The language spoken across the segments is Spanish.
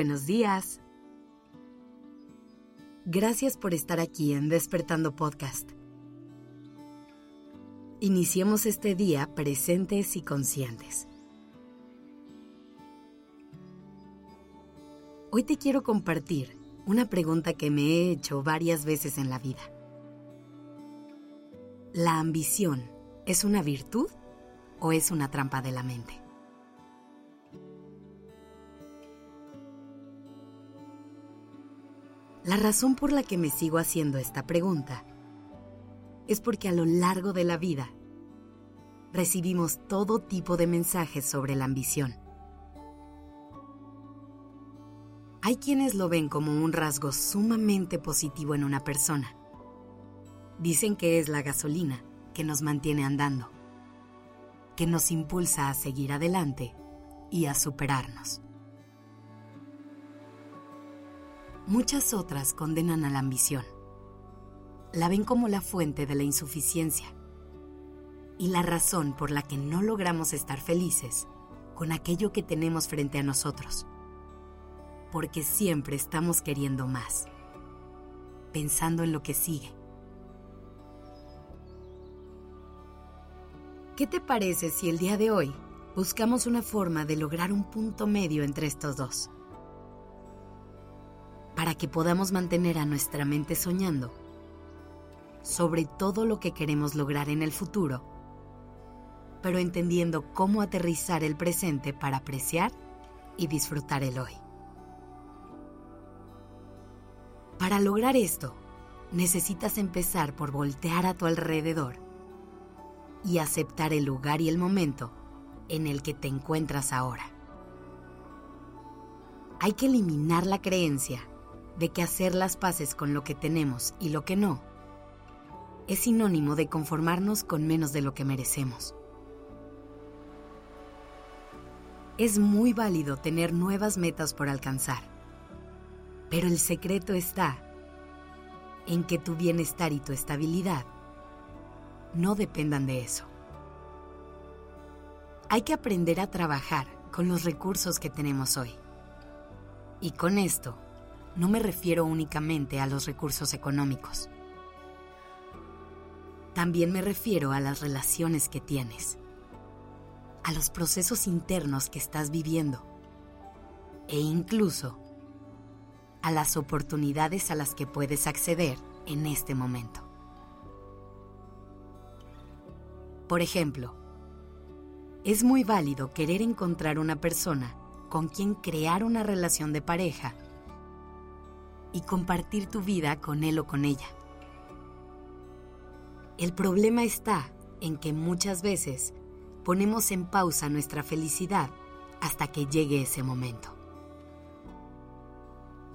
Buenos días. Gracias por estar aquí en Despertando Podcast. Iniciemos este día presentes y conscientes. Hoy te quiero compartir una pregunta que me he hecho varias veces en la vida. ¿La ambición es una virtud o es una trampa de la mente? La razón por la que me sigo haciendo esta pregunta es porque a lo largo de la vida recibimos todo tipo de mensajes sobre la ambición. Hay quienes lo ven como un rasgo sumamente positivo en una persona. Dicen que es la gasolina que nos mantiene andando, que nos impulsa a seguir adelante y a superarnos. Muchas otras condenan a la ambición. La ven como la fuente de la insuficiencia y la razón por la que no logramos estar felices con aquello que tenemos frente a nosotros. Porque siempre estamos queriendo más, pensando en lo que sigue. ¿Qué te parece si el día de hoy buscamos una forma de lograr un punto medio entre estos dos? Para que podamos mantener a nuestra mente soñando sobre todo lo que queremos lograr en el futuro, pero entendiendo cómo aterrizar el presente para apreciar y disfrutar el hoy. Para lograr esto, necesitas empezar por voltear a tu alrededor y aceptar el lugar y el momento en el que te encuentras ahora. Hay que eliminar la creencia de que hacer las paces con lo que tenemos y lo que no es sinónimo de conformarnos con menos de lo que merecemos. Es muy válido tener nuevas metas por alcanzar, pero el secreto está en que tu bienestar y tu estabilidad no dependan de eso. Hay que aprender a trabajar con los recursos que tenemos hoy. Y con esto, no me refiero únicamente a los recursos económicos. También me refiero a las relaciones que tienes, a los procesos internos que estás viviendo e incluso a las oportunidades a las que puedes acceder en este momento. Por ejemplo, es muy válido querer encontrar una persona con quien crear una relación de pareja y compartir tu vida con él o con ella. El problema está en que muchas veces ponemos en pausa nuestra felicidad hasta que llegue ese momento.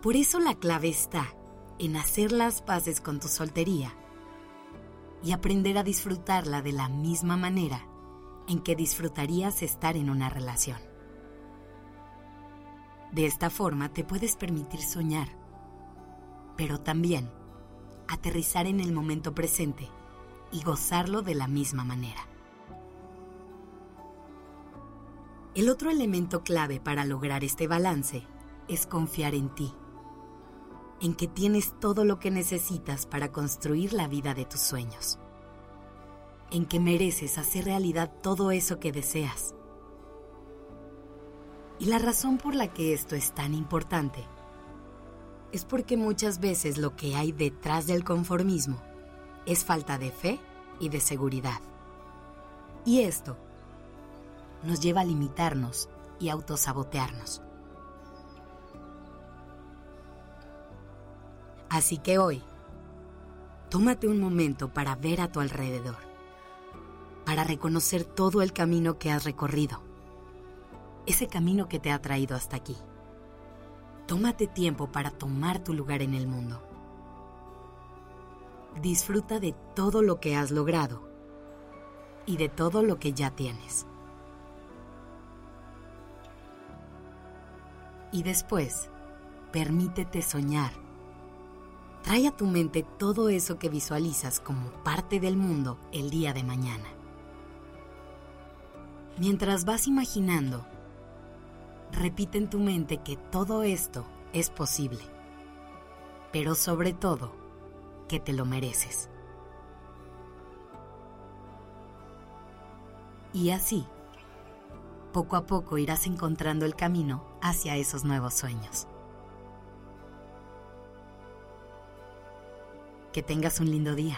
Por eso la clave está en hacer las paces con tu soltería y aprender a disfrutarla de la misma manera en que disfrutarías estar en una relación. De esta forma te puedes permitir soñar pero también aterrizar en el momento presente y gozarlo de la misma manera. El otro elemento clave para lograr este balance es confiar en ti, en que tienes todo lo que necesitas para construir la vida de tus sueños, en que mereces hacer realidad todo eso que deseas. Y la razón por la que esto es tan importante es porque muchas veces lo que hay detrás del conformismo es falta de fe y de seguridad. Y esto nos lleva a limitarnos y autosabotearnos. Así que hoy, tómate un momento para ver a tu alrededor, para reconocer todo el camino que has recorrido, ese camino que te ha traído hasta aquí. Tómate tiempo para tomar tu lugar en el mundo. Disfruta de todo lo que has logrado y de todo lo que ya tienes. Y después, permítete soñar. Trae a tu mente todo eso que visualizas como parte del mundo el día de mañana. Mientras vas imaginando repite en tu mente que todo esto es posible, pero sobre todo que te lo mereces. Y así, poco a poco irás encontrando el camino hacia esos nuevos sueños. Que tengas un lindo día.